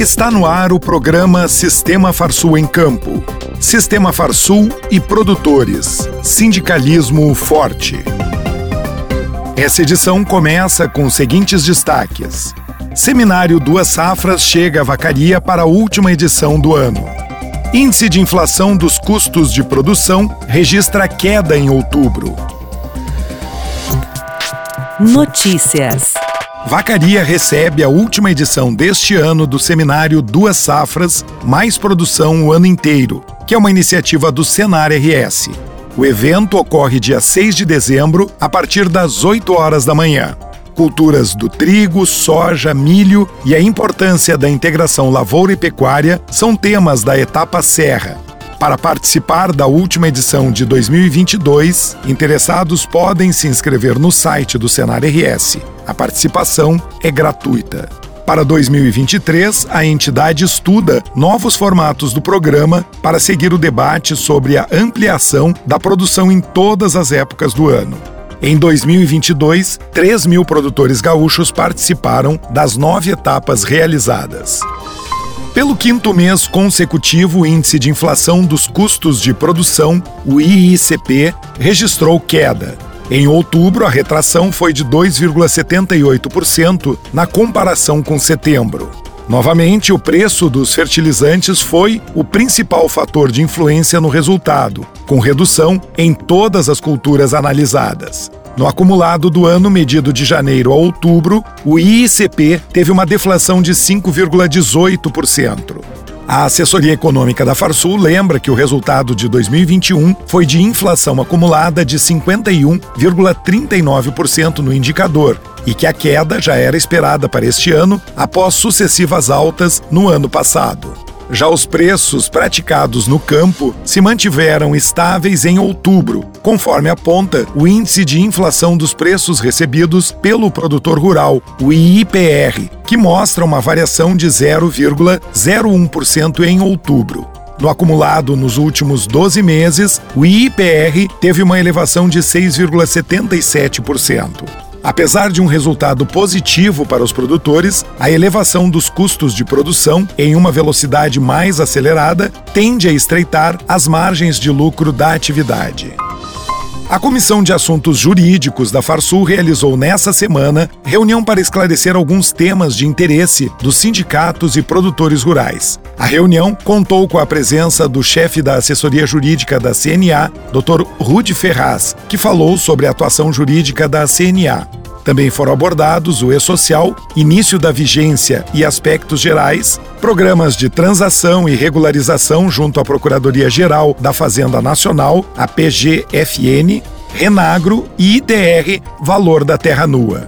Está no ar o programa Sistema Farsul em Campo. Sistema Farsul e produtores. Sindicalismo forte. Essa edição começa com os seguintes destaques. Seminário Duas Safras chega à vacaria para a última edição do ano. Índice de inflação dos custos de produção registra queda em outubro. Notícias. Vacaria recebe a última edição deste ano do seminário Duas Safras, Mais Produção o Ano Inteiro, que é uma iniciativa do Senar RS. O evento ocorre dia 6 de dezembro, a partir das 8 horas da manhã. Culturas do trigo, soja, milho e a importância da integração lavoura e pecuária são temas da etapa Serra, para participar da última edição de 2022, interessados podem se inscrever no site do Senar RS. A participação é gratuita. Para 2023, a entidade estuda novos formatos do programa para seguir o debate sobre a ampliação da produção em todas as épocas do ano. Em 2022, 3 mil produtores gaúchos participaram das nove etapas realizadas. Pelo quinto mês consecutivo, o índice de inflação dos custos de produção, o IICP, registrou queda. Em outubro, a retração foi de 2,78% na comparação com setembro. Novamente, o preço dos fertilizantes foi o principal fator de influência no resultado, com redução em todas as culturas analisadas. No acumulado do ano medido de janeiro a outubro, o IICP teve uma deflação de 5,18%. A assessoria econômica da Farsul lembra que o resultado de 2021 foi de inflação acumulada de 51,39% no indicador e que a queda já era esperada para este ano após sucessivas altas no ano passado. Já os preços praticados no campo se mantiveram estáveis em outubro, conforme aponta o Índice de Inflação dos Preços Recebidos pelo Produtor Rural, o IIPR, que mostra uma variação de 0,01% em outubro. No acumulado nos últimos 12 meses, o IIPR teve uma elevação de 6,77%. Apesar de um resultado positivo para os produtores, a elevação dos custos de produção em uma velocidade mais acelerada tende a estreitar as margens de lucro da atividade. A Comissão de Assuntos Jurídicos da Farsul realizou nessa semana reunião para esclarecer alguns temas de interesse dos sindicatos e produtores rurais. A reunião contou com a presença do chefe da assessoria jurídica da CNA, Dr. Rude Ferraz, que falou sobre a atuação jurídica da CNA. Também foram abordados o e-social, início da vigência e aspectos gerais, programas de transação e regularização junto à Procuradoria-Geral da Fazenda Nacional, a PGFN, Renagro e ITR Valor da Terra Nua.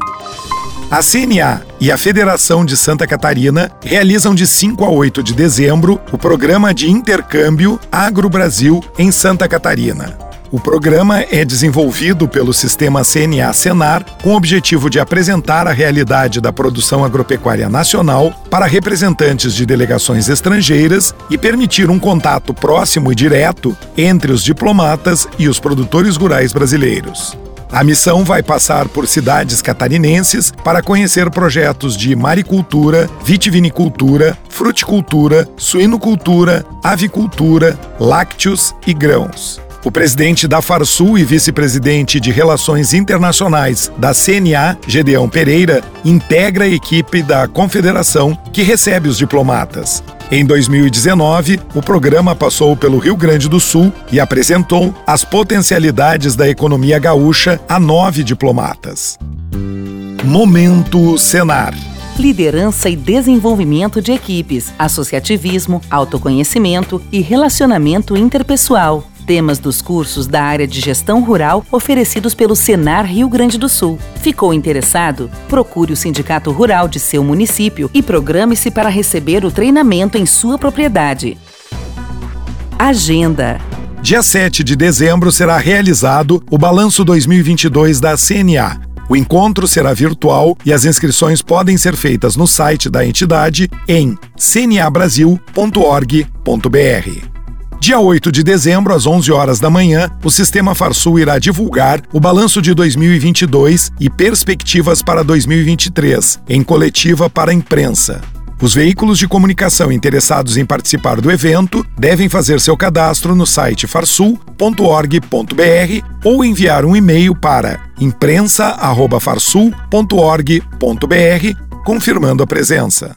A CNA e a Federação de Santa Catarina realizam de 5 a 8 de dezembro o programa de intercâmbio Agro Brasil em Santa Catarina. O programa é desenvolvido pelo sistema CNA-Senar com o objetivo de apresentar a realidade da produção agropecuária nacional para representantes de delegações estrangeiras e permitir um contato próximo e direto entre os diplomatas e os produtores rurais brasileiros. A missão vai passar por cidades catarinenses para conhecer projetos de maricultura, vitivinicultura, fruticultura, suinocultura, avicultura, lácteos e grãos. O presidente da Farsul e vice-presidente de Relações Internacionais da CNA, Gedeão Pereira, integra a equipe da confederação que recebe os diplomatas. Em 2019, o programa passou pelo Rio Grande do Sul e apresentou as potencialidades da economia gaúcha a nove diplomatas. Momento Senar liderança e desenvolvimento de equipes, associativismo, autoconhecimento e relacionamento interpessoal temas dos cursos da área de gestão rural oferecidos pelo Senar Rio Grande do Sul. Ficou interessado? Procure o Sindicato Rural de seu município e programe-se para receber o treinamento em sua propriedade. Agenda. Dia 7 de dezembro será realizado o Balanço 2022 da CNA. O encontro será virtual e as inscrições podem ser feitas no site da entidade em cnabrasil.org.br. Dia 8 de dezembro, às 11 horas da manhã, o Sistema Farsul irá divulgar o balanço de 2022 e perspectivas para 2023, em coletiva para a imprensa. Os veículos de comunicação interessados em participar do evento devem fazer seu cadastro no site farsul.org.br ou enviar um e-mail para imprensa@farsul.org.br confirmando a presença.